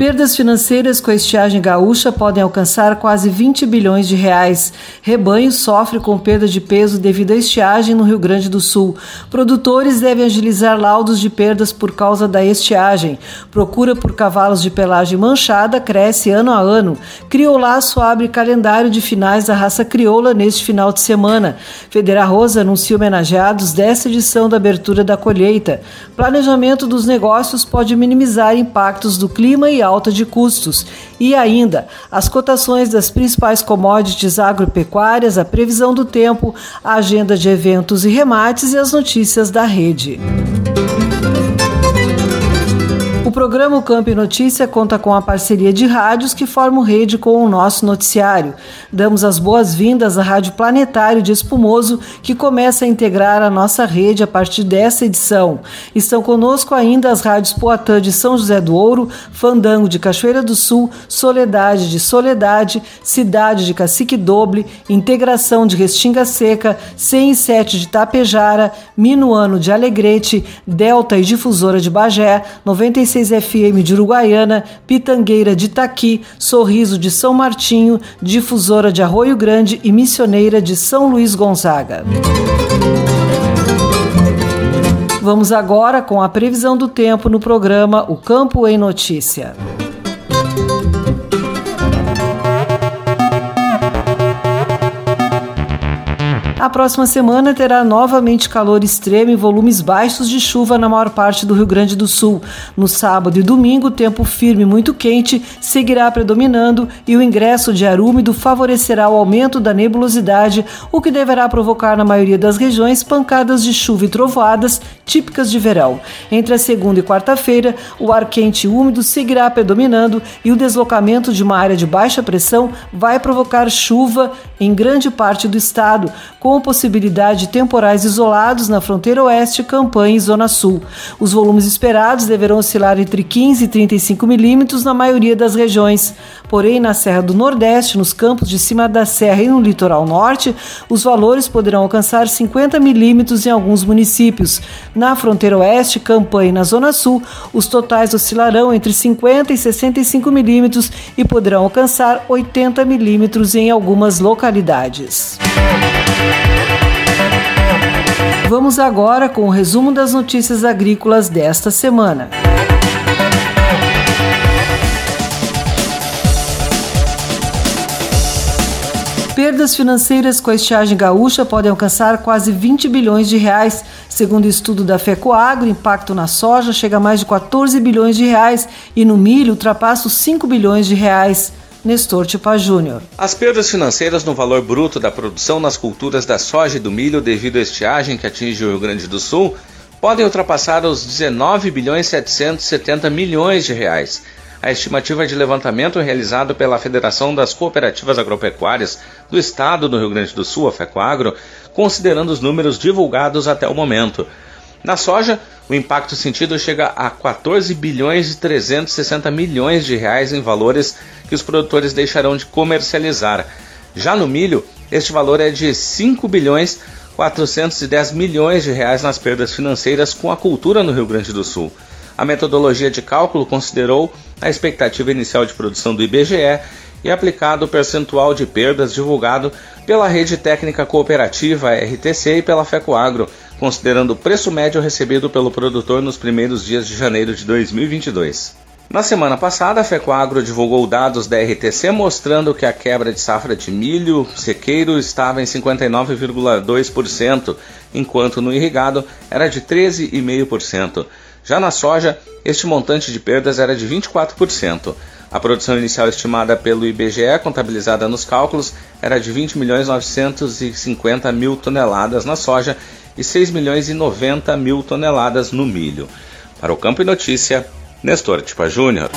Perdas financeiras com a estiagem gaúcha podem alcançar quase 20 bilhões de reais. Rebanho sofre com perda de peso devido à estiagem no Rio Grande do Sul. Produtores devem agilizar laudos de perdas por causa da estiagem. Procura por cavalos de pelagem manchada cresce ano a ano. Criolaço abre calendário de finais da raça crioula neste final de semana. Federa Rosa anuncia homenageados desta edição da abertura da colheita. Planejamento dos negócios pode minimizar impactos do clima e alta de custos. E ainda, as cotações das principais commodities agropecuárias, a previsão do tempo, a agenda de eventos e remates e as notícias da rede. Programa o Campo Notícia conta com a parceria de rádios que formam rede com o nosso noticiário. Damos as boas-vindas à Rádio Planetário de Espumoso, que começa a integrar a nossa rede a partir dessa edição. Estão conosco ainda as rádios Poatã de São José do Ouro, Fandango de Cachoeira do Sul, Soledade de Soledade, Cidade de Cacique Doble, Integração de Restinga Seca, 107 de Tapejara, Minuano de Alegrete, Delta e Difusora de Bagé, 96 FM de Uruguaiana, Pitangueira de Itaqui, Sorriso de São Martinho, Difusora de Arroio Grande e Missioneira de São Luís Gonzaga. Vamos agora com a previsão do tempo no programa O Campo em Notícia. A próxima semana terá novamente calor extremo e volumes baixos de chuva na maior parte do Rio Grande do Sul. No sábado e domingo, tempo firme muito quente seguirá predominando e o ingresso de ar úmido favorecerá o aumento da nebulosidade, o que deverá provocar na maioria das regiões pancadas de chuva e trovoadas típicas de verão. Entre a segunda e quarta-feira, o ar quente e úmido seguirá predominando e o deslocamento de uma área de baixa pressão vai provocar chuva em grande parte do estado, com possibilidade de temporais isolados na fronteira oeste, campanha e zona sul. Os volumes esperados deverão oscilar entre 15 e 35 milímetros na maioria das regiões. Porém, na Serra do Nordeste, nos campos de cima da serra e no litoral norte, os valores poderão alcançar 50 milímetros em alguns municípios. Na fronteira oeste, campanha e na zona sul, os totais oscilarão entre 50 e 65 milímetros e poderão alcançar 80 milímetros em algumas localidades. Vamos agora com o resumo das notícias agrícolas desta semana. Perdas financeiras com a estiagem gaúcha podem alcançar quase 20 bilhões de reais, Segundo o estudo da FECOAGro, o impacto na soja chega a mais de 14 bilhões de reais e no milho ultrapassa os 5 bilhões de reais. Nestor Tipa Júnior. As perdas financeiras no valor bruto da produção nas culturas da soja e do milho devido à estiagem que atinge o Rio Grande do Sul podem ultrapassar os 19 bilhões 770 milhões de reais. A estimativa de levantamento realizado pela Federação das Cooperativas Agropecuárias do Estado do Rio Grande do Sul, a FECOAGRO, considerando os números divulgados até o momento. Na soja, o impacto sentido chega a 14 bilhões e 360 milhões de reais em valores que os produtores deixarão de comercializar. Já no milho, este valor é de 5 bilhões 410 milhões de reais nas perdas financeiras com a cultura no Rio Grande do Sul. A metodologia de cálculo considerou a expectativa inicial de produção do IBGE e aplicado o percentual de perdas divulgado pela Rede Técnica Cooperativa RTC e pela FECOAGRO, considerando o preço médio recebido pelo produtor nos primeiros dias de janeiro de 2022. Na semana passada, a FECOAGRO divulgou dados da RTC mostrando que a quebra de safra de milho sequeiro estava em 59,2%, enquanto no irrigado era de 13,5%. Já na soja, este montante de perdas era de 24%. A produção inicial estimada pelo IBGE, contabilizada nos cálculos, era de 20 milhões 950 mil toneladas na soja e 6 milhões e 90 mil toneladas no milho. Para o Campo e Notícia, Nestor Tipa Júnior.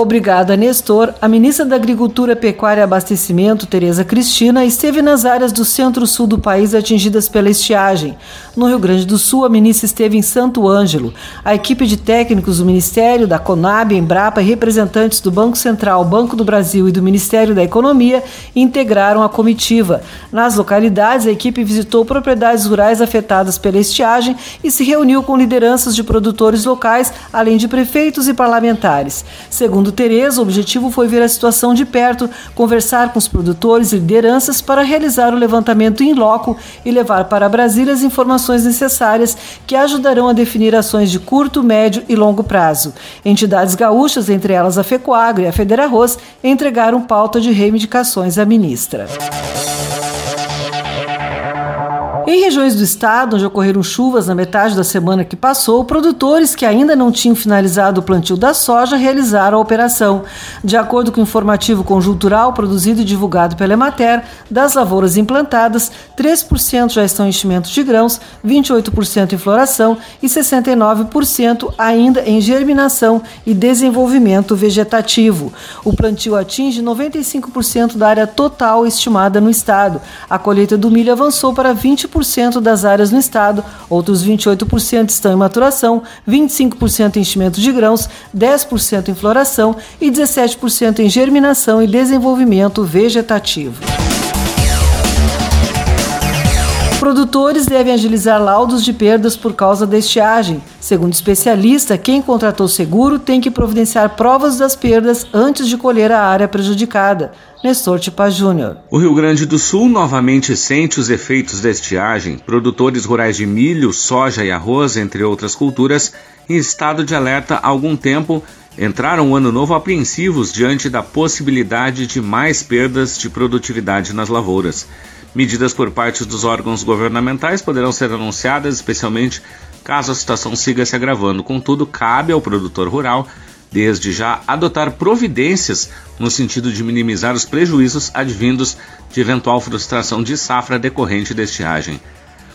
Obrigada, Nestor. A ministra da Agricultura, Pecuária e Abastecimento, Tereza Cristina, esteve nas áreas do centro-sul do país atingidas pela estiagem. No Rio Grande do Sul, a ministra esteve em Santo Ângelo. A equipe de técnicos do Ministério, da Conab, Embrapa e representantes do Banco Central, Banco do Brasil e do Ministério da Economia integraram a comitiva. Nas localidades, a equipe visitou propriedades rurais afetadas pela estiagem e se reuniu com lideranças de produtores locais, além de prefeitos e parlamentares. Segundo Segundo Tereza, o objetivo foi ver a situação de perto, conversar com os produtores e lideranças para realizar o levantamento em loco e levar para Brasília as informações necessárias que ajudarão a definir ações de curto, médio e longo prazo. Entidades gaúchas, entre elas a FECOAGRO e a Federarroz, entregaram pauta de reivindicações à ministra. Em regiões do estado onde ocorreram chuvas na metade da semana que passou, produtores que ainda não tinham finalizado o plantio da soja realizaram a operação. De acordo com o informativo conjuntural produzido e divulgado pela Emater, das lavouras implantadas, 3% já estão em enchimento de grãos, 28% em floração e 69% ainda em germinação e desenvolvimento vegetativo. O plantio atinge 95% da área total estimada no estado. A colheita do milho avançou para 20% 20% das áreas no estado, outros 28% estão em maturação, 25% em enchimento de grãos, 10% em floração e 17% em germinação e desenvolvimento vegetativo. Produtores devem agilizar laudos de perdas por causa da estiagem. Segundo especialista, quem contratou seguro tem que providenciar provas das perdas antes de colher a área prejudicada. Nestor Tipa Júnior. O Rio Grande do Sul novamente sente os efeitos da estiagem. Produtores rurais de milho, soja e arroz, entre outras culturas, em estado de alerta há algum tempo, entraram o ano novo apreensivos diante da possibilidade de mais perdas de produtividade nas lavouras. Medidas por parte dos órgãos governamentais poderão ser anunciadas, especialmente caso a situação siga se agravando. Contudo, cabe ao produtor rural, desde já, adotar providências no sentido de minimizar os prejuízos advindos de eventual frustração de safra decorrente da estiagem.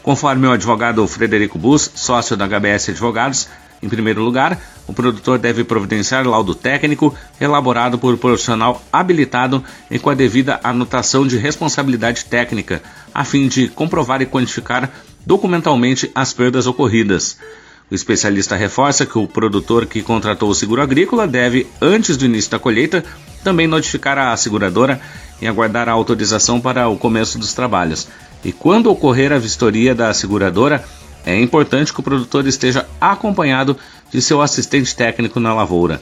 Conforme o advogado Frederico Bus, sócio da HBS Advogados, em primeiro lugar, o produtor deve providenciar laudo técnico elaborado por profissional habilitado e com a devida anotação de responsabilidade técnica, a fim de comprovar e quantificar documentalmente as perdas ocorridas. O especialista reforça que o produtor que contratou o seguro agrícola deve, antes do início da colheita, também notificar a seguradora e aguardar a autorização para o começo dos trabalhos. E quando ocorrer a vistoria da seguradora, é importante que o produtor esteja acompanhado de seu assistente técnico na lavoura.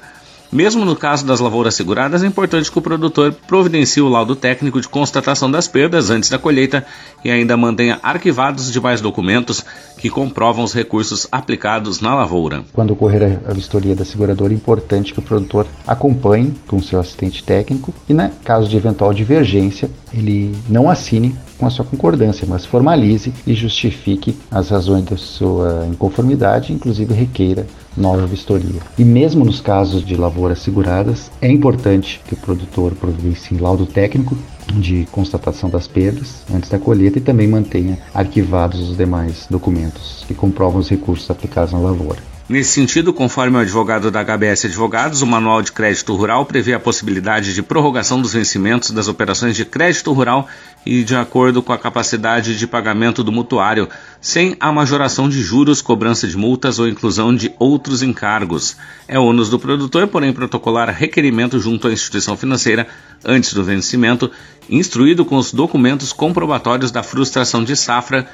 Mesmo no caso das lavouras seguradas, é importante que o produtor providencie o laudo técnico de constatação das perdas antes da colheita e ainda mantenha arquivados os demais documentos que comprovam os recursos aplicados na lavoura. Quando ocorrer a vistoria da seguradora, é importante que o produtor acompanhe com seu assistente técnico e, no caso de eventual divergência, ele não assine com a sua concordância, mas formalize e justifique as razões da sua inconformidade, inclusive requeira nova vistoria. E mesmo nos casos de lavouras seguradas, é importante que o produtor providencie laudo técnico de constatação das perdas antes da colheita e também mantenha arquivados os demais documentos que comprovam os recursos aplicados na lavoura. Nesse sentido, conforme o advogado da HBS Advogados, o Manual de Crédito Rural prevê a possibilidade de prorrogação dos vencimentos das operações de crédito rural e de acordo com a capacidade de pagamento do mutuário, sem a majoração de juros, cobrança de multas ou inclusão de outros encargos. É ônus do produtor, porém, protocolar requerimento junto à instituição financeira antes do vencimento, instruído com os documentos comprobatórios da frustração de safra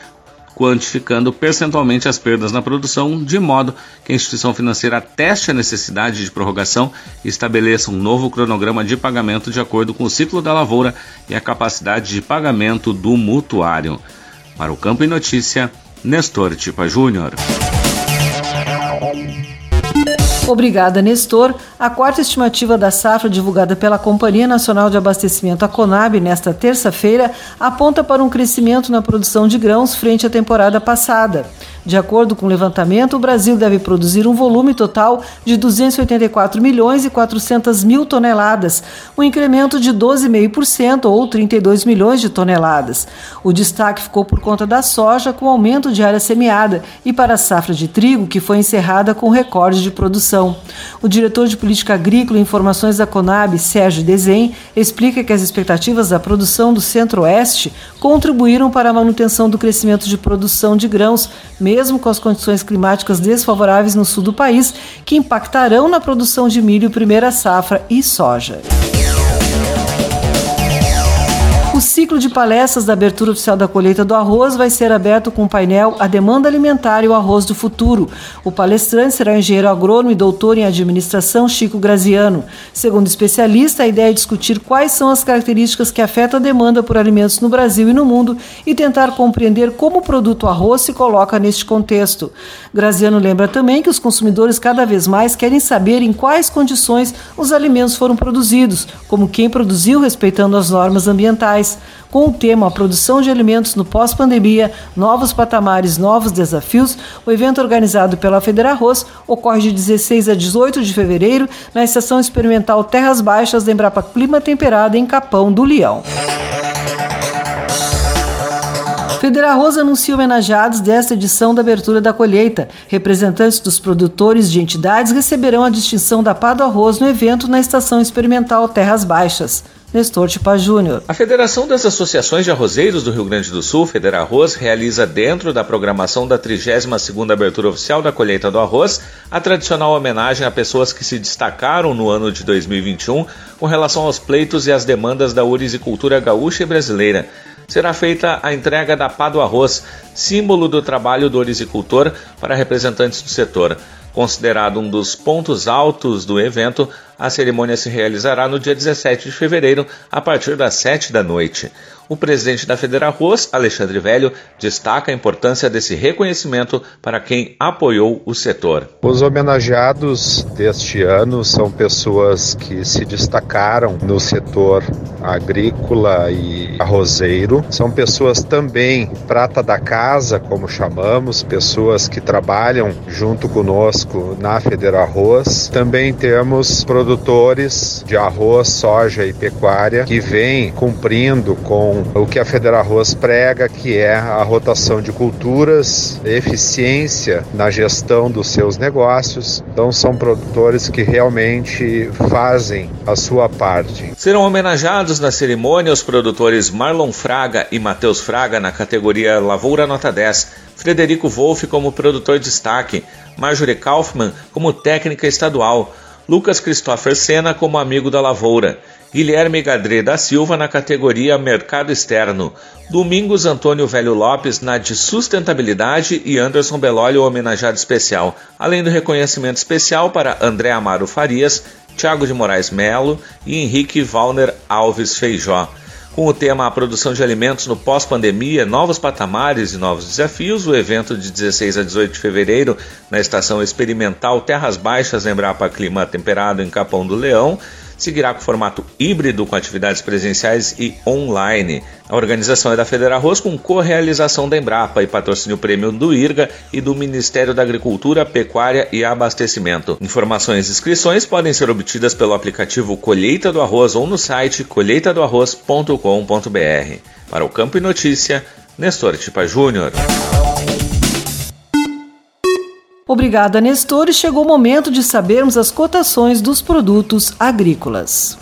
quantificando percentualmente as perdas na produção, de modo que a instituição financeira teste a necessidade de prorrogação e estabeleça um novo cronograma de pagamento de acordo com o ciclo da lavoura e a capacidade de pagamento do mutuário. Para o Campo e Notícia, Nestor Tipa Júnior. Obrigada, Nestor. A quarta estimativa da safra divulgada pela Companhia Nacional de Abastecimento, a Conab, nesta terça-feira, aponta para um crescimento na produção de grãos frente à temporada passada. De acordo com o levantamento, o Brasil deve produzir um volume total de 284 milhões e 400 mil toneladas, um incremento de 12,5% ou 32 milhões de toneladas. O destaque ficou por conta da soja, com aumento de área semeada, e para a safra de trigo, que foi encerrada com recorde de produção. O diretor de Política Agrícola e Informações da Conab, Sérgio Desen, explica que as expectativas da produção do Centro-Oeste contribuíram para a manutenção do crescimento de produção de grãos, mesmo mesmo com as condições climáticas desfavoráveis no sul do país, que impactarão na produção de milho primeira safra e soja. O ciclo de palestras da abertura oficial da colheita do arroz vai ser aberto com o painel A Demanda Alimentar e o Arroz do Futuro. O palestrante será o engenheiro agrônomo e doutor em administração Chico Graziano. Segundo o especialista, a ideia é discutir quais são as características que afetam a demanda por alimentos no Brasil e no mundo e tentar compreender como o produto arroz se coloca neste contexto. Graziano lembra também que os consumidores cada vez mais querem saber em quais condições os alimentos foram produzidos, como quem produziu respeitando as normas ambientais com o tema A Produção de Alimentos no Pós-Pandemia, Novos Patamares, Novos Desafios, o evento organizado pela Federarroz ocorre de 16 a 18 de fevereiro na Estação Experimental Terras Baixas da Embrapa Clima Temperado em Capão do Leão. Federarroz anuncia homenageados desta edição da abertura da colheita. Representantes dos produtores de entidades receberão a distinção da Pá do Arroz no evento na Estação Experimental Terras Baixas. Nestor Tipa Júnior. A Federação das Associações de Arrozeiros do Rio Grande do Sul, Federarroz, realiza dentro da programação da 32ª abertura oficial da colheita do arroz a tradicional homenagem a pessoas que se destacaram no ano de 2021 com relação aos pleitos e às demandas da ourizicultura gaúcha e brasileira. Será feita a entrega da pá do arroz, símbolo do trabalho do ourizicultor para representantes do setor. Considerado um dos pontos altos do evento, a cerimônia se realizará no dia 17 de fevereiro, a partir das 7 da noite. O presidente da Federarroz, Alexandre Velho, destaca a importância desse reconhecimento para quem apoiou o setor. Os homenageados deste ano são pessoas que se destacaram no setor agrícola e arrozeiro. São pessoas também prata da casa, como chamamos, pessoas que trabalham junto conosco na Federarroz. Também temos produtores de arroz, soja e pecuária que vêm cumprindo com o que a Federarroz prega, que é a rotação de culturas, eficiência na gestão dos seus negócios. Então são produtores que realmente fazem a sua parte. Serão homenageados na cerimônia os produtores Marlon Fraga e Matheus Fraga na categoria Lavoura Nota 10. Frederico Wolff como produtor destaque, Marjorie Kaufmann como técnica estadual, Lucas Christopher Sena como amigo da lavoura. Guilherme Gadré da Silva na categoria Mercado Externo, Domingos Antônio Velho Lopes na de Sustentabilidade e Anderson Belólio homenageado especial, além do reconhecimento especial para André Amaro Farias, Tiago de Moraes Melo e Henrique Valner Alves Feijó. Com o tema A Produção de Alimentos no Pós-Pandemia, Novos Patamares e Novos Desafios, o evento de 16 a 18 de fevereiro na Estação Experimental Terras Baixas Embrapa Clima Temperado em Capão do Leão seguirá com formato híbrido com atividades presenciais e online. A organização é da Federarroz com co-realização da Embrapa e patrocínio prêmio do IRGA e do Ministério da Agricultura, Pecuária e Abastecimento. Informações e inscrições podem ser obtidas pelo aplicativo Colheita do Arroz ou no site colheitadoarroz.com.br. Para o Campo e Notícia, Nestor Tipa Júnior. Obrigada, Nestor, e chegou o momento de sabermos as cotações dos produtos agrícolas.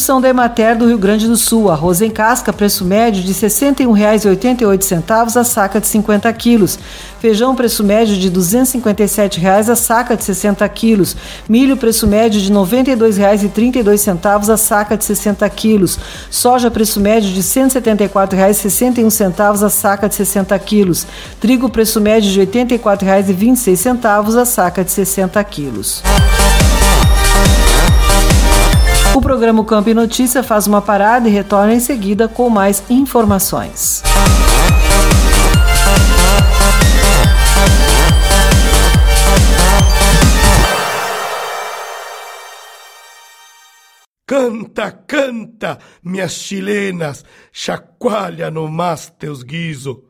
São da Emater do Rio Grande do Sul. Arroz em casca, preço médio de R$ 61,88 a saca de 50 quilos. Feijão, preço médio de R$ 257 a saca de 60 quilos. Milho, preço médio de R$ 92,32 a saca de 60 quilos. Soja, preço médio de R$ 174,61 a saca de 60 quilos. Trigo, preço médio de R$ 84,26 a saca de 60 quilos. O programa Campo e Notícia faz uma parada e retorna em seguida com mais informações. Canta, canta, minhas chilenas, chacoalha no mas teus guiso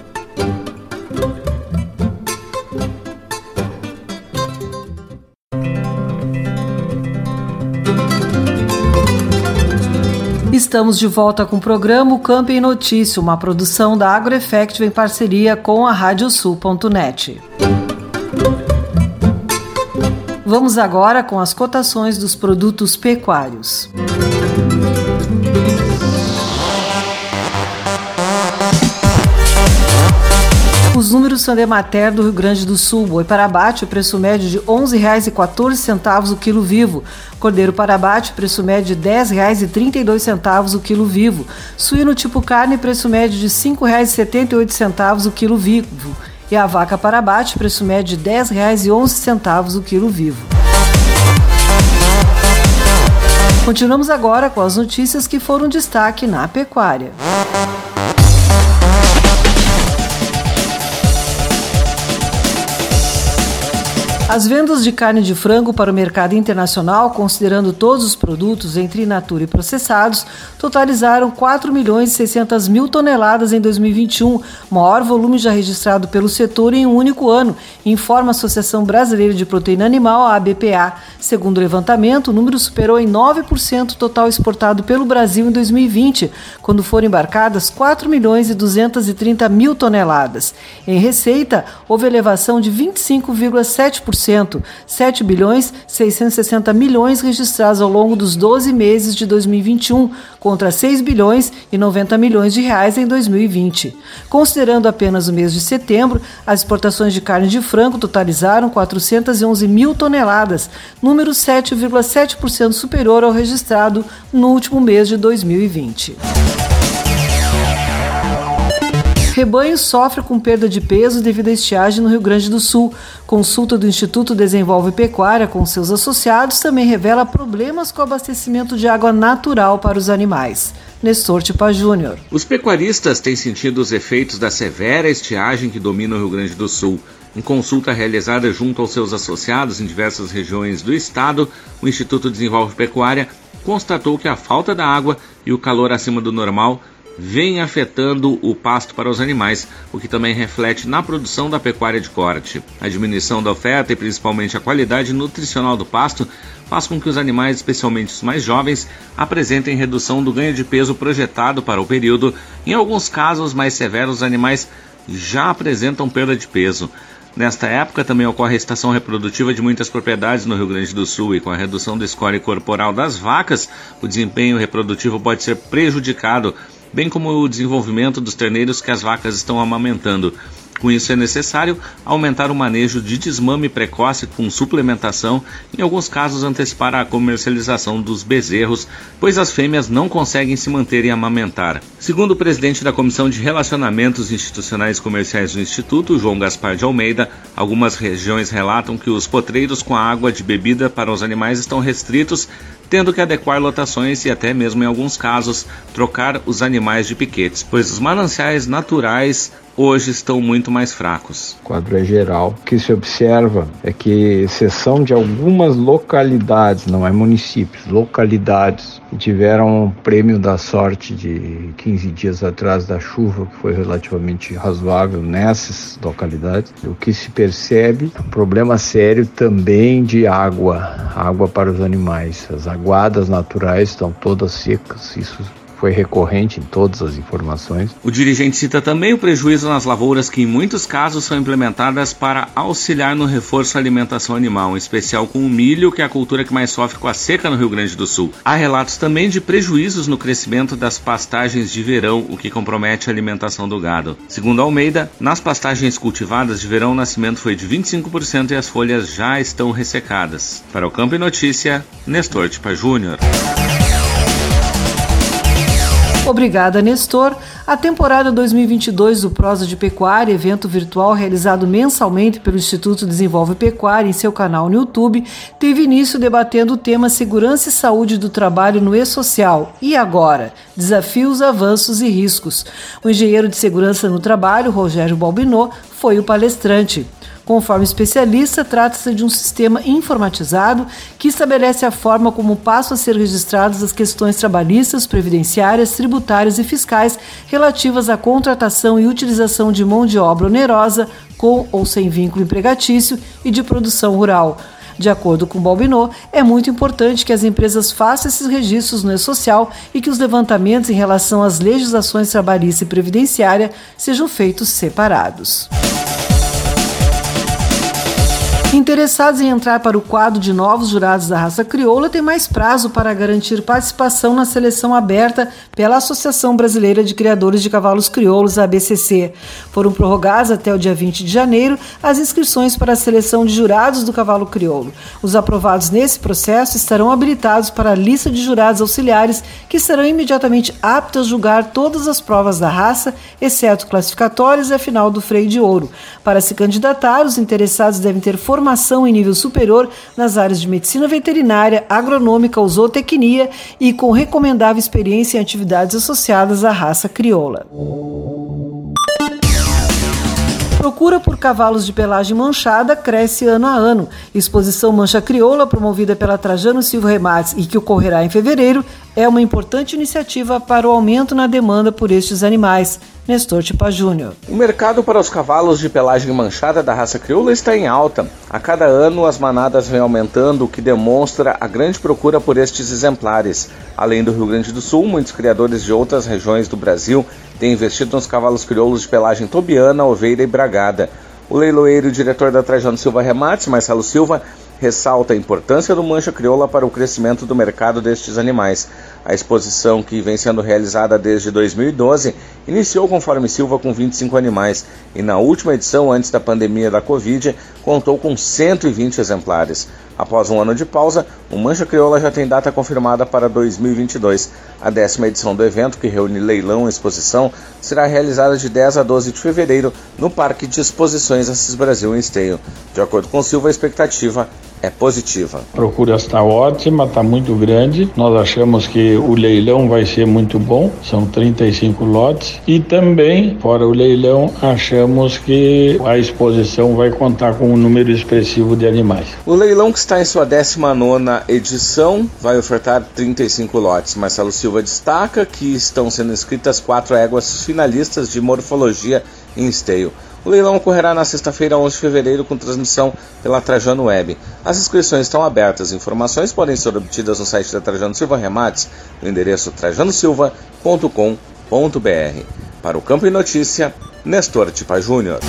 Estamos de volta com o programa Campo em Notícia, uma produção da AgroEffective em parceria com a Radiosul.net. Vamos agora com as cotações dos produtos pecuários. Os números são de Emater do Rio Grande do Sul. Boi para abate, preço médio de R$ 11,14 o quilo vivo. Cordeiro para abate, preço médio de R$ 10,32 o quilo vivo. Suíno tipo carne, preço médio de R$ 5,78 o quilo vivo. E a vaca para abate, preço médio de R$ 10,11 o quilo vivo. Continuamos agora com as notícias que foram destaque na pecuária. As vendas de carne de frango para o mercado internacional, considerando todos os produtos entre in natura e processados, totalizaram 4 milhões e 600 mil toneladas em 2021, maior volume já registrado pelo setor em um único ano, informa a Associação Brasileira de Proteína Animal, a ABPA. Segundo o levantamento, o número superou em 9% o total exportado pelo Brasil em 2020, quando foram embarcadas 4 milhões e 230 mil toneladas. Em receita, houve elevação de 25,7% 7 bilhões 660 milhões registrados ao longo dos 12 meses de 2021, contra 6 bilhões e 90 milhões de reais em 2020. Considerando apenas o mês de setembro, as exportações de carne de frango totalizaram 411 mil toneladas, número 7,7% superior ao registrado no último mês de 2020. Rebanho sofre com perda de peso devido à estiagem no Rio Grande do Sul. Consulta do Instituto Desenvolve Pecuária com seus associados também revela problemas com o abastecimento de água natural para os animais. Nestor Tipa Júnior. Os pecuaristas têm sentido os efeitos da severa estiagem que domina o Rio Grande do Sul. Em consulta realizada junto aos seus associados em diversas regiões do estado, o Instituto Desenvolve Pecuária constatou que a falta da água e o calor acima do normal vem afetando o pasto para os animais, o que também reflete na produção da pecuária de corte. A diminuição da oferta e principalmente a qualidade nutricional do pasto faz com que os animais, especialmente os mais jovens, apresentem redução do ganho de peso projetado para o período. Em alguns casos mais severos, os animais já apresentam perda de peso. Nesta época também ocorre a estação reprodutiva de muitas propriedades no Rio Grande do Sul e com a redução da score corporal das vacas, o desempenho reprodutivo pode ser prejudicado, bem como o desenvolvimento dos terneiros que as vacas estão amamentando. Com isso, é necessário aumentar o manejo de desmame precoce com suplementação, em alguns casos, antecipar a comercialização dos bezerros, pois as fêmeas não conseguem se manter e amamentar. Segundo o presidente da Comissão de Relacionamentos Institucionais Comerciais do Instituto, João Gaspar de Almeida, algumas regiões relatam que os potreiros com água de bebida para os animais estão restritos, tendo que adequar lotações e até mesmo em alguns casos trocar os animais de piquetes, pois os mananciais naturais hoje estão muito mais fracos. O quadro é geral. O que se observa é que, exceção de algumas localidades, não é municípios, localidades que tiveram um prêmio da sorte de 15 dias atrás da chuva, que foi relativamente razoável nessas localidades, o que se percebe é um problema sério também de água, água para os animais. As aguadas naturais estão todas secas, isso foi recorrente em todas as informações. O dirigente cita também o prejuízo nas lavouras que em muitos casos são implementadas para auxiliar no reforço à alimentação animal, em especial com o milho, que é a cultura que mais sofre com a seca no Rio Grande do Sul. Há relatos também de prejuízos no crescimento das pastagens de verão, o que compromete a alimentação do gado. Segundo Almeida, nas pastagens cultivadas de verão o nascimento foi de 25% e as folhas já estão ressecadas. Para o Campo e Notícia, Nestor Tipa Júnior. Obrigada, Nestor. A temporada 2022 do Prosa de Pecuária, evento virtual realizado mensalmente pelo Instituto Desenvolve Pecuária em seu canal no YouTube, teve início debatendo o tema Segurança e Saúde do Trabalho no E-Social. E agora? Desafios, avanços e riscos. O engenheiro de segurança no trabalho, Rogério Balbinot, foi o palestrante. Conforme especialista, trata-se de um sistema informatizado que estabelece a forma como passam a ser registradas as questões trabalhistas, previdenciárias, tributárias e fiscais relativas à contratação e utilização de mão de obra onerosa, com ou sem vínculo empregatício e de produção rural. De acordo com Balbinot, é muito importante que as empresas façam esses registros no E-Social e que os levantamentos em relação às legislações trabalhista e previdenciária sejam feitos separados. Interessados em entrar para o quadro de novos jurados da raça crioula têm mais prazo para garantir participação na seleção aberta pela Associação Brasileira de Criadores de Cavalos Crioulos, ABCC. Foram prorrogadas até o dia 20 de janeiro as inscrições para a seleção de jurados do cavalo crioulo. Os aprovados nesse processo estarão habilitados para a lista de jurados auxiliares que serão imediatamente aptos a julgar todas as provas da raça, exceto classificatórias e a final do freio de ouro. Para se candidatar, os interessados devem ter formação formação em nível superior nas áreas de medicina veterinária, agronômica ou zootecnia e com recomendável experiência em atividades associadas à raça crioula. Procura por cavalos de pelagem manchada cresce ano a ano. Exposição Mancha Crioula, promovida pela Trajano Silva Remates e que ocorrerá em fevereiro, é uma importante iniciativa para o aumento na demanda por estes animais. Nestor Tipa Júnior. O mercado para os cavalos de pelagem manchada da raça crioula está em alta. A cada ano as manadas vêm aumentando, o que demonstra a grande procura por estes exemplares. Além do Rio Grande do Sul, muitos criadores de outras regiões do Brasil têm investido nos cavalos crioulos de pelagem tobiana, oveira e bragada. O leiloeiro e diretor da Trajano Silva Remates, Marcelo Silva, ressalta a importância do mancha crioula para o crescimento do mercado destes animais. A exposição, que vem sendo realizada desde 2012, iniciou conforme Silva com 25 animais e na última edição, antes da pandemia da Covid, contou com 120 exemplares. Após um ano de pausa, o Mancha Crioula já tem data confirmada para 2022. A décima edição do evento, que reúne leilão e exposição, será realizada de 10 a 12 de fevereiro no Parque de Exposições Assis Brasil em Esteio. De acordo com Silva, a expectativa é positiva. A procura está ótima, está muito grande. Nós achamos que o leilão vai ser muito bom, são 35 lotes. E também, fora o leilão, achamos que a exposição vai contar com um número expressivo de animais. O leilão que está em sua 19 edição vai ofertar 35 lotes. Marcelo Silva destaca que estão sendo inscritas quatro éguas finalistas de morfologia em esteio. O leilão ocorrerá na sexta-feira, 11 de fevereiro, com transmissão pela Trajano Web. As inscrições estão abertas. Informações podem ser obtidas no site da Trajano Silva Remates, no endereço trajanosilva.com.br. Para o Campo e Notícia, Nestor Tipa Júnior.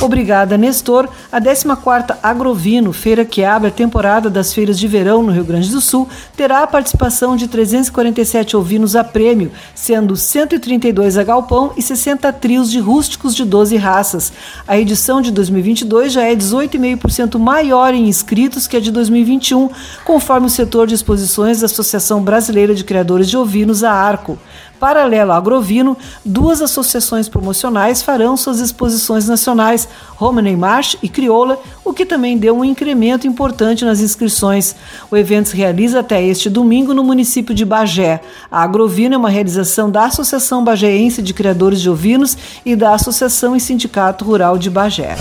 Obrigada, Nestor. A 14ª Agrovino, feira que abre a temporada das feiras de verão no Rio Grande do Sul, terá a participação de 347 ovinos a prêmio, sendo 132 a galpão e 60 trios de rústicos de 12 raças. A edição de 2022 já é 18,5% maior em inscritos que a de 2021, conforme o setor de exposições da Associação Brasileira de Criadores de Ovinos, a ARCO. Paralelo ao Agrovino, duas associações promocionais farão suas exposições nacionais, Romney March e Crioula, o que também deu um incremento importante nas inscrições. O evento se realiza até este domingo no município de Bagé. A Agrovino é uma realização da Associação Bagéense de Criadores de Ovinos e da Associação e Sindicato Rural de Bagé.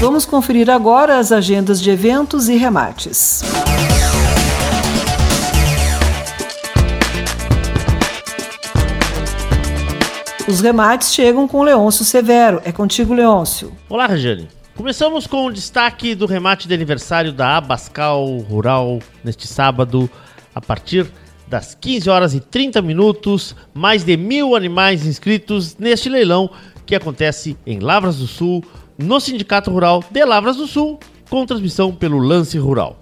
Vamos conferir agora as agendas de eventos e remates. Os remates chegam com Leôncio Severo. É contigo, Leôncio. Olá, Regiane. Começamos com o destaque do remate de aniversário da Abascal Rural neste sábado, a partir das 15 horas e 30 minutos. Mais de mil animais inscritos neste leilão que acontece em Lavras do Sul, no Sindicato Rural de Lavras do Sul, com transmissão pelo Lance Rural.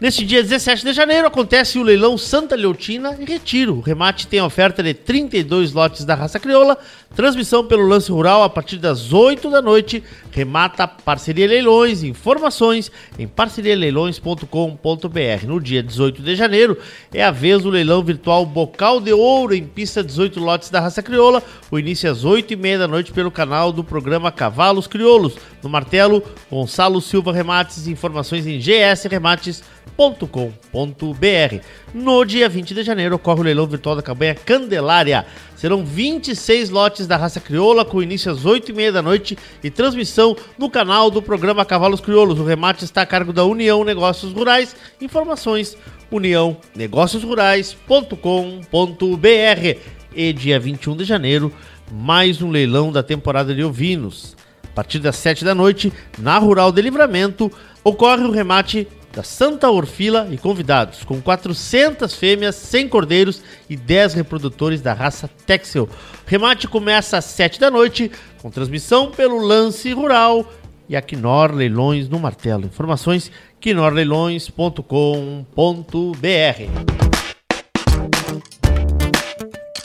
Neste dia 17 de janeiro acontece o leilão Santa Leotina e Retiro. O remate tem oferta de 32 lotes da raça crioula, transmissão pelo lance rural a partir das 8 da noite. Remata Parceria Leilões, informações em parcerialeilões.com.br. No dia 18 de janeiro é a vez do leilão virtual Bocal de Ouro em pista 18 lotes da raça crioula. O início às 8 e meia da noite pelo canal do programa Cavalos Crioulos. No martelo, Gonçalo Silva Remates, informações em gsremates.com com.br No dia 20 de janeiro ocorre o leilão virtual da campanha Candelária. Serão 26 lotes da raça crioula com início às 8h30 da noite e transmissão no canal do programa Cavalos Crioulos. O remate está a cargo da União Negócios Rurais. Informações uniãonegóciosrurais.com.br E dia 21 de janeiro, mais um leilão da temporada de ovinos. A partir das 7 da noite, na Rural de Livramento, ocorre o remate da Santa Orfila e convidados, com 400 fêmeas, 100 cordeiros e 10 reprodutores da raça Texel. Remate começa às 7 da noite, com transmissão pelo Lance Rural e a Quinor Leilões no Martelo. Informações quinorleilões.com.br.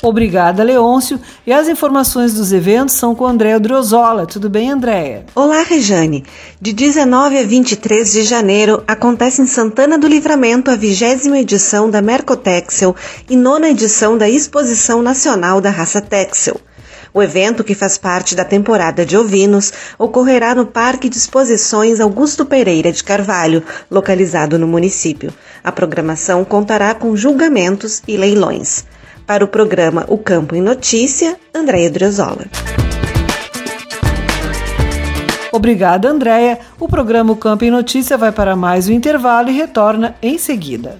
Obrigada, Leôncio. E as informações dos eventos são com Andréa Driozola. Tudo bem, Andréa? Olá, Rejane. De 19 a 23 de janeiro acontece em Santana do Livramento a vigésima edição da Mercotexel e nona edição da Exposição Nacional da Raça Texel. O evento, que faz parte da temporada de ovinos, ocorrerá no Parque de Exposições Augusto Pereira de Carvalho, localizado no município. A programação contará com julgamentos e leilões. Para o programa O Campo em Notícia, Andréia Driozola. Obrigada, Andréia. O programa O Campo em Notícia vai para mais um intervalo e retorna em seguida.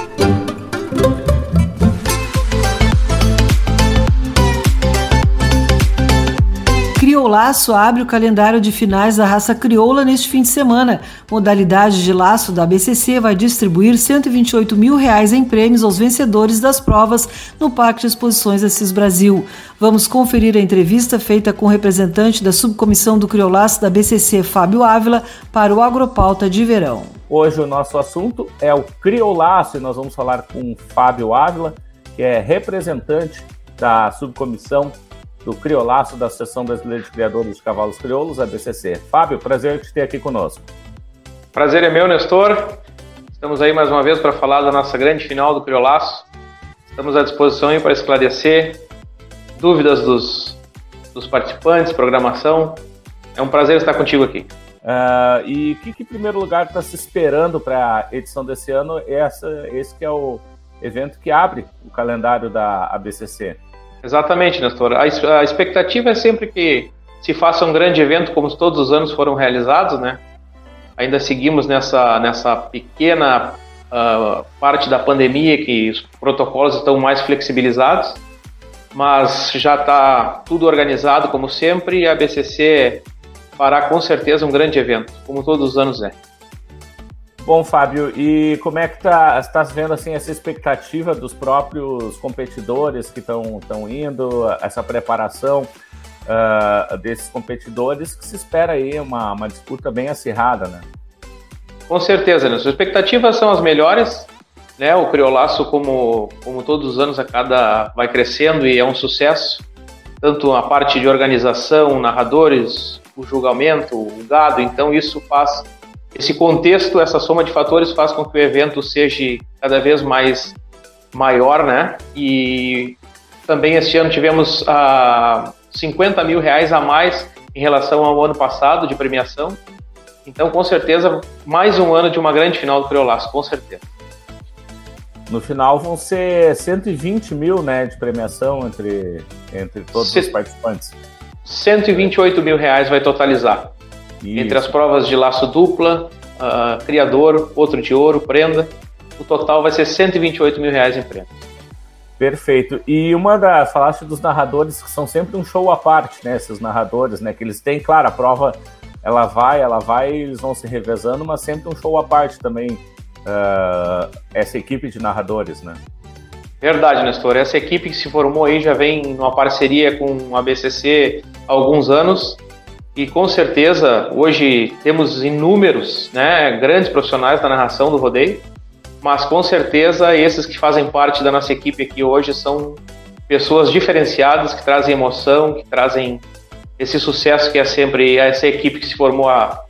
Criolaço abre o calendário de finais da raça crioula neste fim de semana. Modalidade de laço da BCC vai distribuir 128 mil reais em prêmios aos vencedores das provas no Parque de Exposições Assis Brasil. Vamos conferir a entrevista feita com o representante da subcomissão do criolaço da BCC, Fábio Ávila, para o Agropauta de Verão. Hoje o nosso assunto é o criolaço e nós vamos falar com Fábio Ávila, que é representante da subcomissão do Criolaço da Associação Brasileira de Criadores de Cavalos Crioulos, a BCC. Fábio, prazer te ter aqui conosco. Prazer é meu, Nestor. Estamos aí mais uma vez para falar da nossa grande final do Criolaço. Estamos à disposição aí para esclarecer dúvidas dos, dos participantes, programação. É um prazer estar contigo aqui. Uh, e o que, que, em primeiro lugar, está se esperando para a edição desse ano? Essa, esse que é o evento que abre o calendário da ABCC. Exatamente, Nestor. A, a expectativa é sempre que se faça um grande evento, como todos os anos foram realizados, né? Ainda seguimos nessa, nessa pequena uh, parte da pandemia que os protocolos estão mais flexibilizados, mas já está tudo organizado como sempre e a BCC fará com certeza um grande evento, como todos os anos é. Bom, Fábio, e como é que tá, está vendo assim essa expectativa dos próprios competidores que estão indo, essa preparação uh, desses competidores que se espera aí uma, uma disputa bem acirrada, né? Com certeza, né? As expectativas são as melhores, né? O Criolaço, como, como todos os anos, a cada vai crescendo e é um sucesso. Tanto a parte de organização, narradores, o julgamento, o gado, então isso faz esse contexto, essa soma de fatores faz com que o evento seja cada vez mais maior, né? E também este ano tivemos ah, 50 mil reais a mais em relação ao ano passado de premiação. Então, com certeza, mais um ano de uma grande final do Criolaço, com certeza. No final vão ser 120 mil né, de premiação entre, entre todos os participantes. 128 mil reais vai totalizar. Isso. Entre as provas de laço dupla, uh, criador, outro de ouro, prenda, o total vai ser 128 mil reais em prêmio. Perfeito. E uma das, falaste dos narradores que são sempre um show à parte, né? Esses narradores, né? Que eles têm, claro, a prova ela vai, ela vai, eles vão se revezando, mas sempre um show à parte também, uh, essa equipe de narradores, né? Verdade, Nestor. Essa equipe que se formou aí já vem numa parceria com a BCC há alguns anos e com certeza hoje temos inúmeros, né, grandes profissionais da narração do rodeio, mas com certeza esses que fazem parte da nossa equipe aqui hoje são pessoas diferenciadas que trazem emoção, que trazem esse sucesso que é sempre essa equipe que se formou a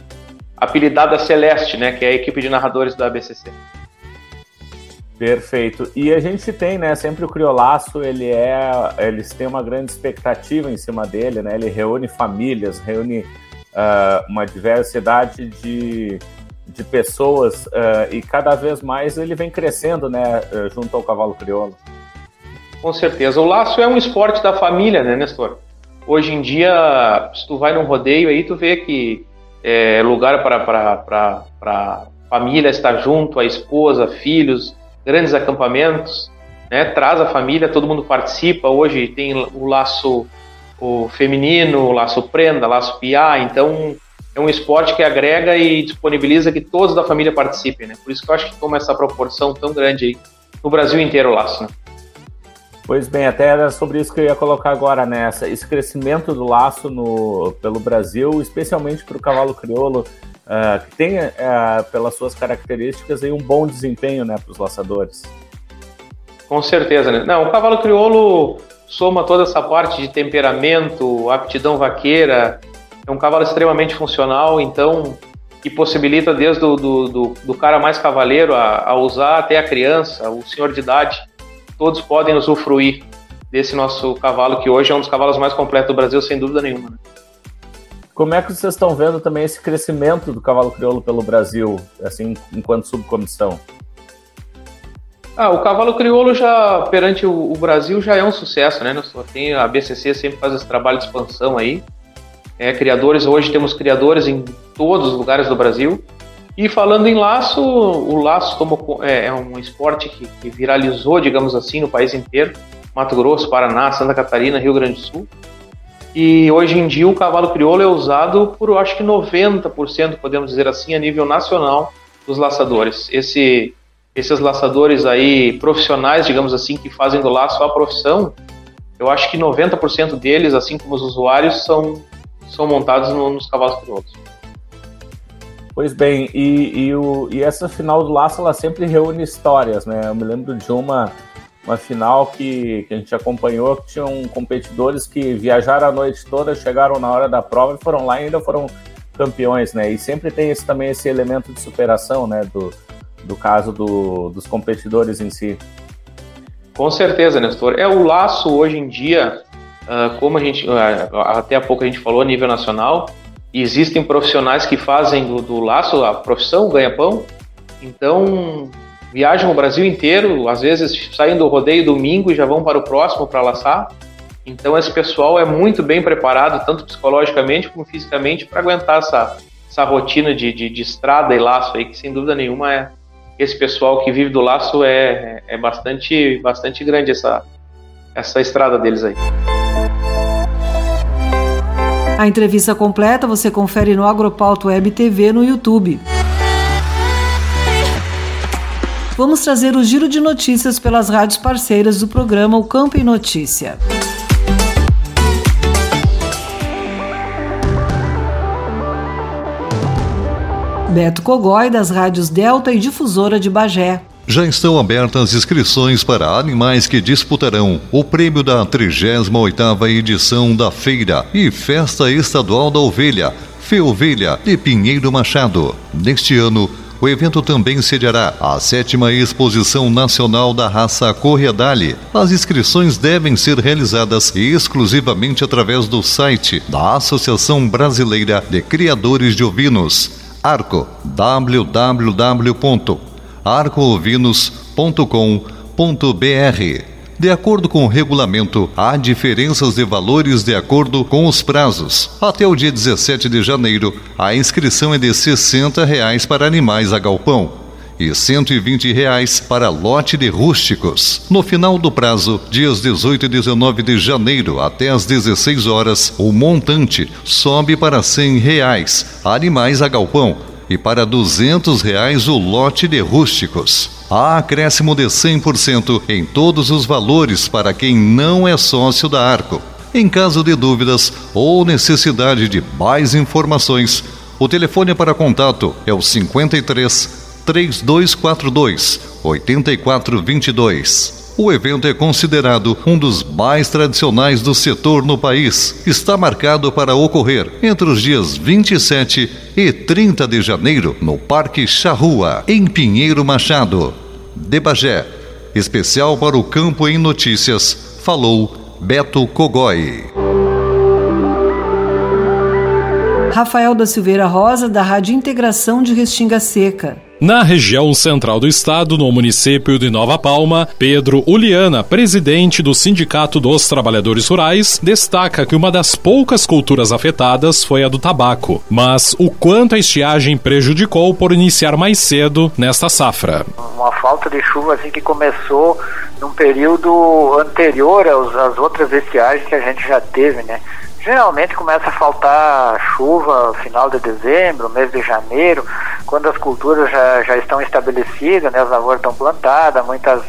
apelidada Celeste, né, que é a equipe de narradores da ABCC. Perfeito. E a gente tem, né, sempre o criolaço, ele é, eles têm uma grande expectativa em cima dele, né? Ele reúne famílias, reúne uh, uma diversidade de, de pessoas uh, e cada vez mais ele vem crescendo, né, junto ao cavalo crioulo. Com certeza. O laço é um esporte da família, né, Nestor? Hoje em dia, se tu vai num rodeio aí, tu vê que é lugar para família estar junto, a esposa, filhos, grandes acampamentos, né? Traz a família, todo mundo participa. Hoje tem o laço o feminino, o laço prenda, laço piá, então é um esporte que agrega e disponibiliza que todos da família participem, né? Por isso que eu acho que toma essa proporção tão grande aí no Brasil inteiro o laço, né? Pois bem, até era sobre isso que eu ia colocar agora nessa. Esse crescimento do laço no, pelo Brasil, especialmente para o cavalo crioulo, que tem, uh, pelas suas características, aí, um bom desempenho né, para os laçadores. Com certeza, né? Não, o cavalo crioulo soma toda essa parte de temperamento, aptidão vaqueira, é um cavalo extremamente funcional, então, que possibilita desde o do, do, do cara mais cavaleiro a, a usar até a criança, o senhor de idade todos podem usufruir desse nosso cavalo, que hoje é um dos cavalos mais completos do Brasil, sem dúvida nenhuma. Né? Como é que vocês estão vendo também esse crescimento do cavalo crioulo pelo Brasil, assim, enquanto subcomissão? Ah, o cavalo crioulo já, perante o, o Brasil, já é um sucesso, né? Tem, a BCC sempre faz esse trabalho de expansão aí. É, criadores, hoje temos criadores em todos os lugares do Brasil. E falando em laço, o laço tomou, é, é um esporte que, que, viralizou, digamos assim, no país inteiro. Mato Grosso, Paraná, Santa Catarina, Rio Grande do Sul. E hoje em dia o cavalo crioulo é usado por, acho que 90%, podemos dizer assim, a nível nacional dos laçadores. Esse, esses laçadores aí profissionais, digamos assim, que fazem do laço a profissão, eu acho que 90% deles, assim como os usuários, são, são montados no, nos cavalos crioulos. Pois bem, e, e, o, e essa final do Laço ela sempre reúne histórias, né? Eu me lembro de uma, uma final que, que a gente acompanhou que tinham competidores que viajaram a noite toda, chegaram na hora da prova e foram lá e ainda foram campeões, né? E sempre tem esse, também esse elemento de superação, né? Do, do caso do, dos competidores em si. Com certeza, Nestor. É o laço hoje em dia, uh, como a gente uh, até há pouco a gente falou a nível nacional, existem profissionais que fazem do, do laço a profissão, ganha-pão. Então, viajam o Brasil inteiro, às vezes saem do rodeio domingo e já vão para o próximo para laçar. Então, esse pessoal é muito bem preparado, tanto psicologicamente como fisicamente, para aguentar essa, essa rotina de, de, de, estrada e laço aí, que sem dúvida nenhuma é. Esse pessoal que vive do laço é, é bastante, bastante grande essa, essa estrada deles aí. A entrevista completa você confere no Agropauto Web TV no YouTube. Vamos trazer o giro de notícias pelas rádios parceiras do programa O Campo em Notícia. Beto Cogói, das rádios Delta e Difusora de Bagé já estão abertas inscrições para animais que disputarão o prêmio da 38ª edição da Feira e Festa Estadual da Ovelha, Feovelha de Pinheiro Machado. Neste ano, o evento também sediará a sétima Exposição Nacional da Raça Corredale. As inscrições devem ser realizadas exclusivamente através do site da Associação Brasileira de Criadores de Ovinos, Arco, www arcoovinos.com.br. De acordo com o regulamento, há diferenças de valores de acordo com os prazos. Até o dia 17 de janeiro, a inscrição é de 60 reais para animais a galpão e 120 reais para lote de rústicos. No final do prazo, dias 18 e 19 de janeiro até às 16 horas, o montante sobe para 100 reais, animais a galpão, e para 200 reais o lote de rústicos. Há acréscimo de 100% em todos os valores para quem não é sócio da Arco. Em caso de dúvidas ou necessidade de mais informações, o telefone para contato é o 53 3242 8422. O evento é considerado um dos mais tradicionais do setor no país. Está marcado para ocorrer entre os dias 27 e 30 de janeiro no Parque Charrua, em Pinheiro Machado. de Bagé. Especial para o Campo em Notícias, falou Beto Cogói. Rafael da Silveira Rosa, da Rádio Integração de Restinga Seca. Na região central do estado, no município de Nova Palma, Pedro Uliana, presidente do Sindicato dos Trabalhadores Rurais, destaca que uma das poucas culturas afetadas foi a do tabaco, mas o quanto a estiagem prejudicou por iniciar mais cedo nesta safra. Uma falta de chuva assim que começou num período anterior às outras estiagens que a gente já teve, né? Geralmente começa a faltar chuva final de dezembro, mês de janeiro, quando as culturas já, já estão estabelecidas, né, as lavouras estão plantadas, muitas,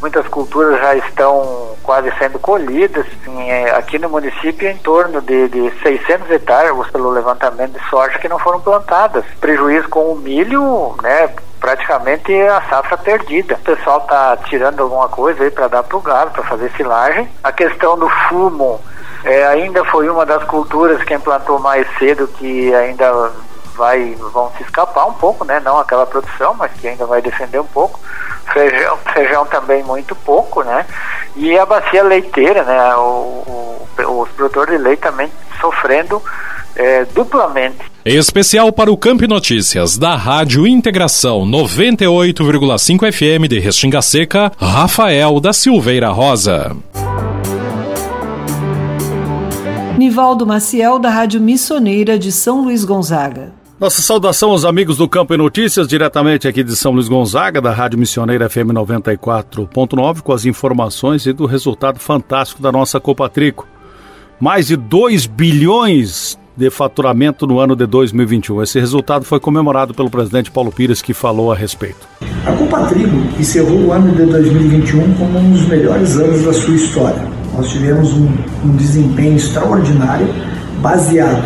muitas culturas já estão quase sendo colhidas. É, aqui no município, em torno de, de 600 hectares pelo levantamento de soja que não foram plantadas. Prejuízo com o milho, né, praticamente a safra perdida. O pessoal está tirando alguma coisa aí para dar para o gado, para fazer silagem. A questão do fumo é, ainda foi uma das culturas que implantou mais cedo que ainda vai vão se escapar um pouco, né? Não aquela produção, mas que ainda vai defender um pouco. Feijão, feijão também muito pouco, né? E a bacia leiteira, né? O, o, os produtores de leite também sofrendo é, duplamente. Especial para o Camp Notícias da Rádio Integração 98,5 FM de Restinga Seca, Rafael da Silveira Rosa. Nivaldo Maciel, da Rádio Missioneira de São Luís Gonzaga. Nossa saudação aos amigos do Campo e Notícias, diretamente aqui de São Luís Gonzaga, da Rádio Missioneira FM 94.9, com as informações e do resultado fantástico da nossa Copatrico. Mais de 2 bilhões de faturamento no ano de 2021. Esse resultado foi comemorado pelo presidente Paulo Pires, que falou a respeito. A Copatrigo encerrou o ano de 2021 como um dos melhores anos da sua história nós tivemos um, um desempenho extraordinário, baseado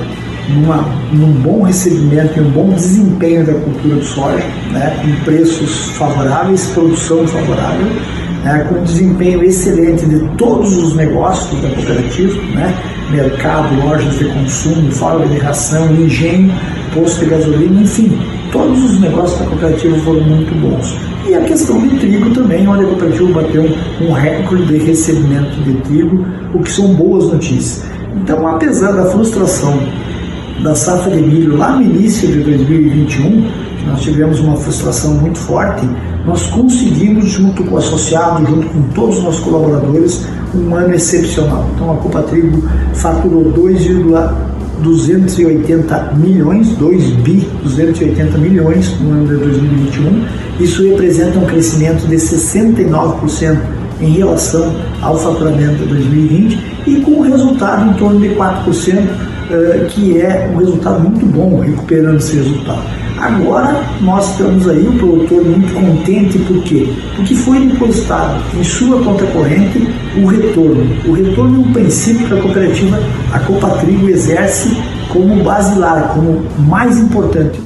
numa, num bom recebimento e um bom desempenho da cultura do soja, né, em preços favoráveis, produção favorável, né, com um desempenho excelente de todos os negócios da cooperativa, né, mercado, lojas de consumo, fábrica de ração, engenho, posto de gasolina, enfim, todos os negócios da cooperativa foram muito bons. E a questão de trigo também, onde a cooperativa bateu um, recorde de recebimento de trigo, o que são boas notícias. Então, apesar da frustração da safra de milho lá no início de 2021, nós tivemos uma frustração muito forte, nós conseguimos, junto com o associado, junto com todos os nossos colaboradores, um ano excepcional. Então a Copa Trigo faturou 2,280 milhões, 2 bi 280 milhões no ano de 2021. Isso representa um crescimento de 69% em relação ao faturamento de 2020 e com um resultado em torno de 4%, eh, que é um resultado muito bom, recuperando esse resultado. Agora nós estamos aí, o produtor muito contente, por quê? Porque foi depositado em sua conta corrente o retorno. O retorno é um princípio que a cooperativa, a Copa Trigo, exerce como basilar, como mais importante.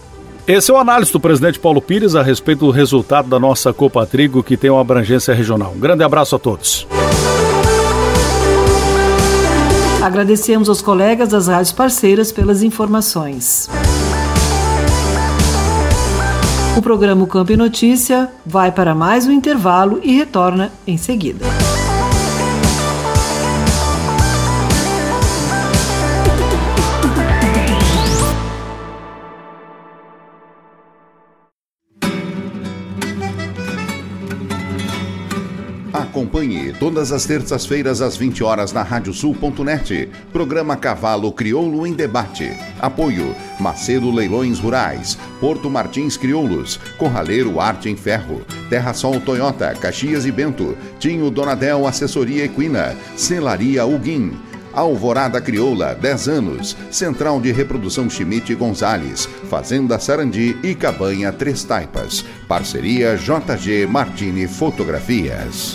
Esse é o análise do presidente Paulo Pires a respeito do resultado da nossa Copa Trigo, que tem uma abrangência regional. Um grande abraço a todos. Agradecemos aos colegas das rádios parceiras pelas informações. O programa Campo e Notícia vai para mais um intervalo e retorna em seguida. Acompanhe todas as terças-feiras às 20 horas na radiosul.net. Programa Cavalo Crioulo em Debate. Apoio Macedo Leilões Rurais, Porto Martins Crioulos, Corraleiro Arte em Ferro, Terra Sol Toyota, Caxias e Bento, Tinho Donadel Assessoria Equina, Celaria Uguim. Alvorada Crioula, 10 anos. Central de Reprodução Schmidt Gonzales. Fazenda Sarandi e Cabanha Três Taipas. Parceria JG Martini Fotografias.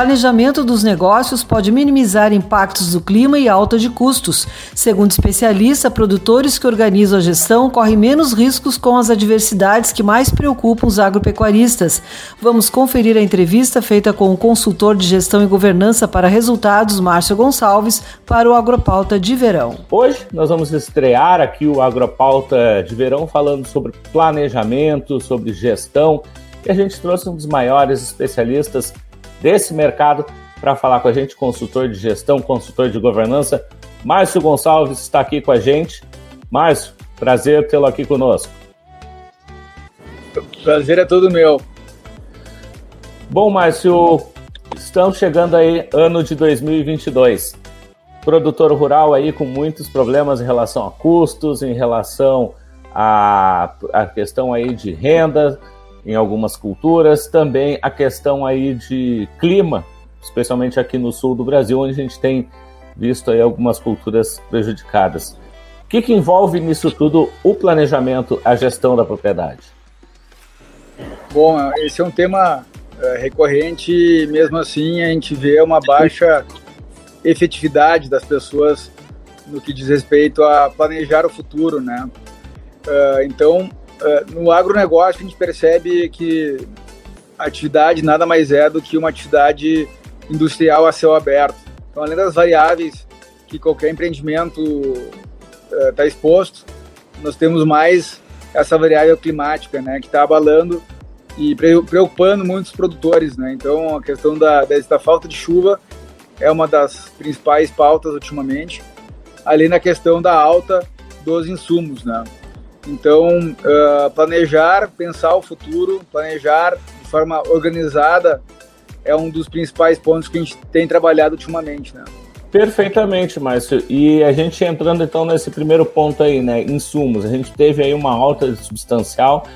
Planejamento dos negócios pode minimizar impactos do clima e alta de custos. Segundo especialista, produtores que organizam a gestão correm menos riscos com as adversidades que mais preocupam os agropecuaristas. Vamos conferir a entrevista feita com o consultor de gestão e governança para resultados, Márcio Gonçalves, para o Agropauta de Verão. Hoje nós vamos estrear aqui o Agropauta de Verão falando sobre planejamento, sobre gestão. E a gente trouxe um dos maiores especialistas desse mercado para falar com a gente, consultor de gestão, consultor de governança. Márcio Gonçalves está aqui com a gente. Márcio, prazer tê-lo aqui conosco. Prazer é todo meu. Bom, Márcio, estamos chegando aí ano de 2022. Produtor rural aí com muitos problemas em relação a custos, em relação à, à questão aí de renda, em algumas culturas, também a questão aí de clima, especialmente aqui no sul do Brasil, onde a gente tem visto aí algumas culturas prejudicadas. O que, que envolve nisso tudo o planejamento, a gestão da propriedade? Bom, esse é um tema é, recorrente, mesmo assim a gente vê uma baixa efetividade das pessoas no que diz respeito a planejar o futuro, né? Uh, então, no agronegócio a gente percebe que a atividade nada mais é do que uma atividade industrial a céu aberto. Então, além das variáveis que qualquer empreendimento está uh, exposto, nós temos mais essa variável climática, né, que está abalando e preocupando muitos produtores, né. Então, a questão da, da falta de chuva é uma das principais pautas ultimamente, além da questão da alta dos insumos, né. Então, uh, planejar, pensar o futuro, planejar de forma organizada é um dos principais pontos que a gente tem trabalhado ultimamente, né? Perfeitamente, Márcio. E a gente entrando então nesse primeiro ponto aí, né? Insumos. A gente teve aí uma alta substancial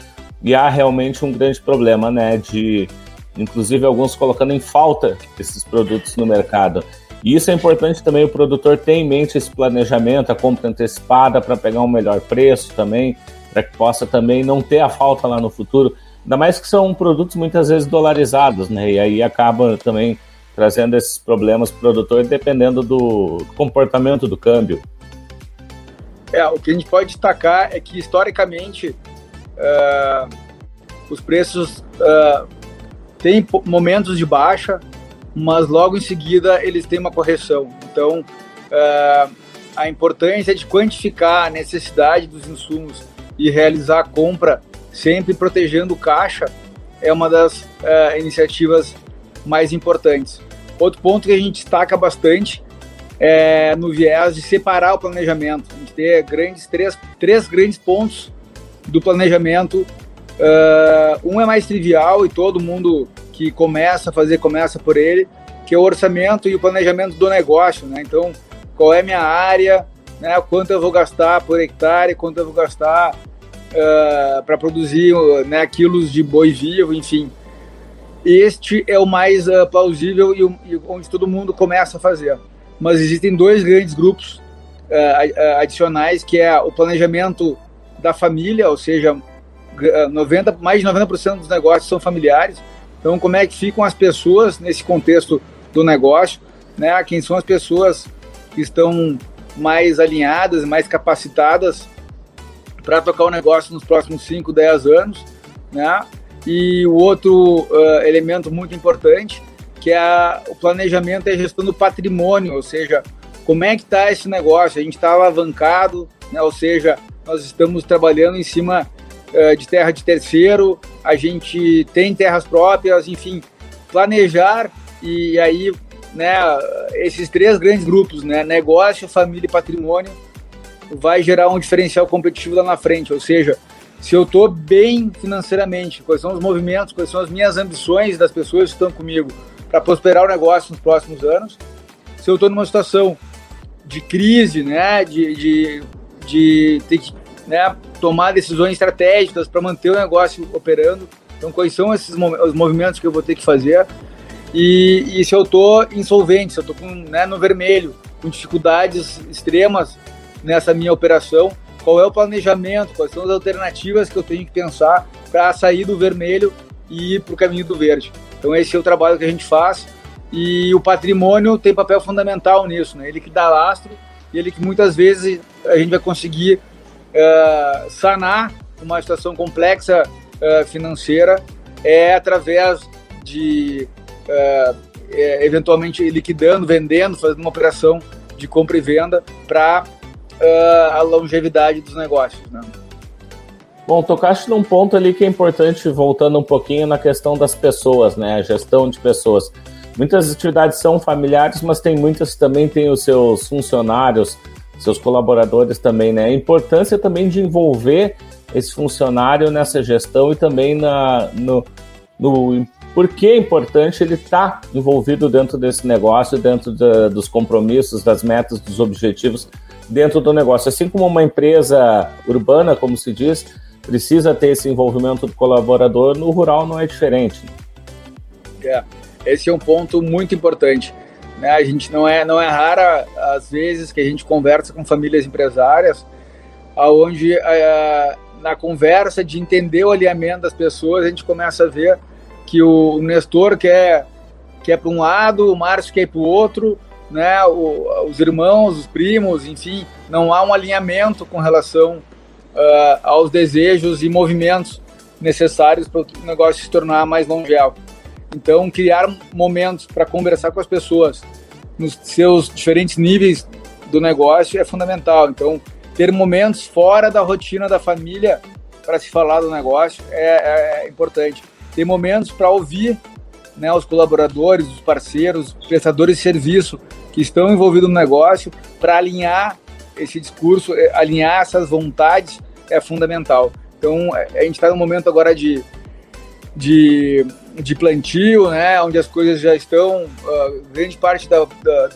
e há realmente um grande problema, né? De, inclusive, alguns colocando em falta esses produtos no mercado. E isso é importante também o produtor ter em mente esse planejamento, a compra antecipada para pegar um melhor preço também, para que possa também não ter a falta lá no futuro. Ainda mais que são produtos muitas vezes dolarizados, né? E aí acaba também trazendo esses problemas para o produtor dependendo do comportamento do câmbio. É, o que a gente pode destacar é que historicamente uh, os preços uh, têm momentos de baixa, mas logo em seguida eles têm uma correção. Então, uh, a importância de quantificar a necessidade dos insumos e realizar a compra sempre protegendo o caixa é uma das uh, iniciativas mais importantes. Outro ponto que a gente destaca bastante é no viés de separar o planejamento. A gente tem grandes, três, três grandes pontos do planejamento. Uh, um é mais trivial e todo mundo que começa a fazer, começa por ele, que é o orçamento e o planejamento do negócio, né? Então, qual é minha área, né? Quanto eu vou gastar por hectare, quanto eu vou gastar uh, para produzir né, quilos de boi vivo, enfim. Este é o mais uh, plausível e, e, onde todo mundo começa a fazer. Mas existem dois grandes grupos uh, adicionais, que é o planejamento da família, ou seja, 90, mais de 90% dos negócios são familiares, Então, como é que ficam as pessoas nesse contexto do negócio, né? Quem são as pessoas que estão mais alinhadas, mais capacitadas para tocar o negócio nos próximos 5, 10 anos, né? E o outro uh, elemento muito importante, que é a, o planejamento e a gestão do patrimônio, ou seja, como é que está esse negócio? A gente está alavancado, né? ou seja, nós estamos trabalhando em cima de terra de terceiro, a gente tem terras próprias, enfim, planejar e aí, né, esses três grandes grupos, né, negócio, família e patrimônio, vai gerar um diferencial competitivo lá na frente, ou seja, se eu estou bem financeiramente, quais são os movimentos, quais são as minhas ambições das pessoas que estão comigo para prosperar o negócio nos próximos anos, se eu estou numa situação de crise, né, de, de, de ter que né, tomar decisões estratégicas para manter o negócio operando, então quais são esses os movimentos que eu vou ter que fazer e, e se eu estou insolvente, se eu estou né, no vermelho, com dificuldades extremas nessa minha operação, qual é o planejamento, quais são as alternativas que eu tenho que pensar para sair do vermelho e ir para o caminho do verde. Então esse é o trabalho que a gente faz e o patrimônio tem papel fundamental nisso, né? Ele que dá lastro e ele que muitas vezes a gente vai conseguir uh, sanar uma situação complexa uh, financeira é através de uh, eventualmente liquidando, vendendo, fazendo uma operação de compra e venda para a longevidade dos negócios. Né? Bom, tocaste num ponto ali que é importante, voltando um pouquinho na questão das pessoas, né? A gestão de pessoas. Muitas atividades são familiares, mas tem muitas que também têm os seus funcionários, seus colaboradores também, né? A importância também de envolver esse funcionário nessa gestão e também na, no, no por que é importante ele estar tá envolvido dentro desse negócio, dentro da, dos compromissos, das metas, dos objetivos dentro do negócio. Assim como uma empresa urbana, como se diz, precisa ter esse envolvimento do colaborador, no rural não é diferente. É, esse é um ponto muito importante. Né? A gente não é, não é rara às vezes que a gente conversa com famílias empresárias, aonde é, na conversa de entender o alinhamento das pessoas, a gente começa a ver que o Nestor quer, quer para um lado, o Márcio quer para o outro, né, o, os irmãos, os primos, enfim, não há um alinhamento com relação uh, aos desejos e movimentos necessários para o negócio se tornar mais longevo. Então, criar momentos para conversar com as pessoas nos seus diferentes níveis do negócio é fundamental. Então, ter momentos fora da rotina da família para se falar do negócio é, é, é importante. Ter momentos para ouvir né, os colaboradores, os parceiros, os prestadores de serviço que estão envolvidos no negócio para alinhar esse discurso, eh, alinhar essas vontades é fundamental. Então, eh, a gente está no momento agora de, de, de, plantio, né, onde as coisas já estão, uh, grande parte da, da,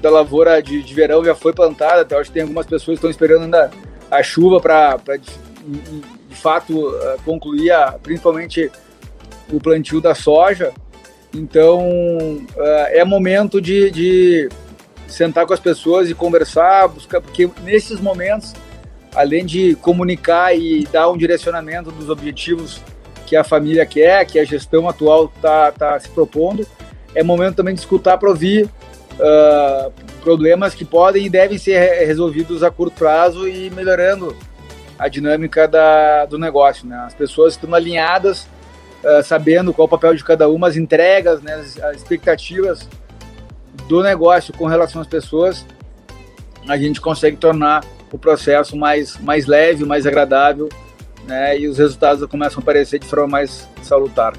da lavoura de, de, verão já foi plantada, até acho que tem algumas pessoas que estão esperando ainda a chuva para, de, de, fato, uh, concluir a, principalmente o plantio da soja. Então, uh, é momento de, de sentar com as pessoas e conversar, buscar, porque nesses momentos, além de comunicar e dar um direcionamento dos objetivos que a família quer, que a gestão atual está tá se propondo, é momento também de escutar para ouvir uh, problemas que podem e devem ser resolvidos a curto prazo e melhorando a dinâmica da, do negócio. Né? As pessoas estão alinhadas, uh, sabendo qual o papel de cada uma, as entregas, né, as, as expectativas do negócio com relação às pessoas, a gente consegue tornar o processo mais, mais leve, mais agradável, né? E os resultados começam a aparecer de forma mais salutar.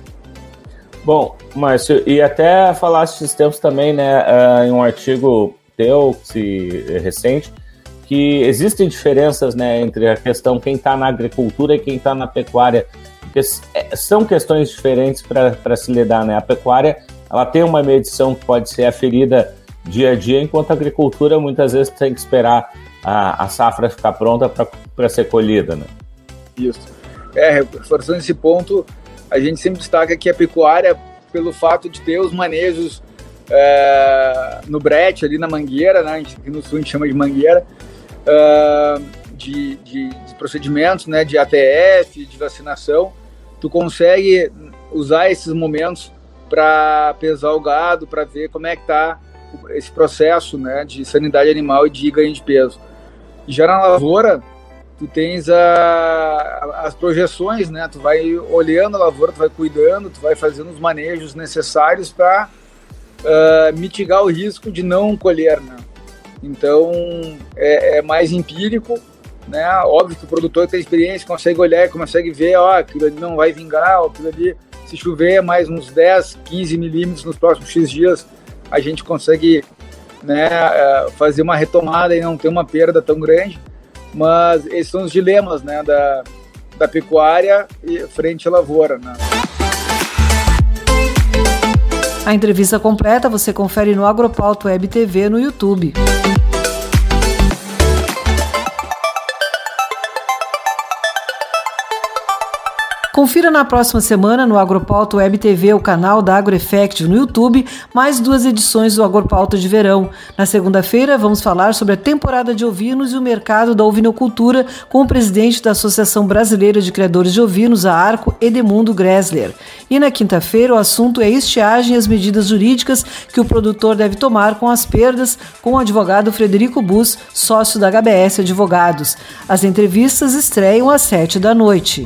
Bom, Márcio, e até falaste esses tempos também, né, uh, em um artigo teu, se, recente, que existem diferenças, né, entre a questão quem está na agricultura e quem está na pecuária, porque é, são questões diferentes para se lidar, né? A pecuária ela tem uma medição que pode ser aferida dia a dia, enquanto a agricultura muitas vezes tem que esperar a, a safra ficar pronta para ser colhida. Né? Isso. É, reforçando esse ponto, a gente sempre destaca que a pecuária, pelo fato de ter os manejos é, no brete, ali na mangueira, né, aqui no sul a gente chama de mangueira, é, de, de, de, procedimentos, né, de ATF, de vacinação, tu consegue usar esses momentos para pesar o gado, para ver como é que está esse processo né, de sanidade animal e de ganho de peso. Já na lavoura, tu tens a, as projeções, né? Tu vai olhando a lavoura, tu vai cuidando, tu vai fazendo os manejos necessários para uh, ah, mitigar o risco de não colher, né? Então é, é, mais empírico, né? Óbvio que o produtor tem experiência, consegue olhar, consegue ver, ó, aquilo ali não vai vingar, ó, aquilo ali, se chover mais uns 10, 15 milímetros nos próximos X dias, a gente consegue né, uh, fazer uma retomada e não ter uma perda tão grande mas esses são os dilemas né, da, da pecuária frente à lavoura. Né? A entrevista completa você confere no Agropauto Web TV no YouTube. Confira na próxima semana no Agropauta Web TV, o canal da AgroEffect no YouTube, mais duas edições do Agropauta de verão. Na segunda-feira, vamos falar sobre a temporada de ovinos e o mercado da ovinocultura com o presidente da Associação Brasileira de Criadores de Ovinos, a ARCO, Edemundo Gressler. E na quinta-feira, o assunto é estiagem e as medidas jurídicas que o produtor deve tomar com as perdas, com o advogado Frederico Bus, sócio da HBS Advogados. As entrevistas estreiam às sete da noite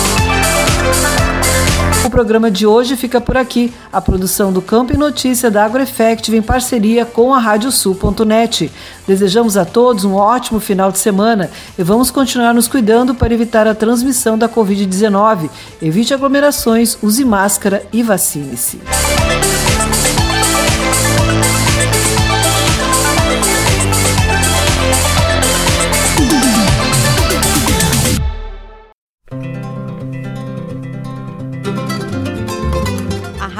O programa de hoje fica por aqui. A produção do Campo e Notícia da AgroEffective em parceria com a Radiosul.net. Desejamos a todos um ótimo final de semana e vamos continuar nos cuidando para evitar a transmissão da Covid-19. Evite aglomerações, use máscara e vacine-se.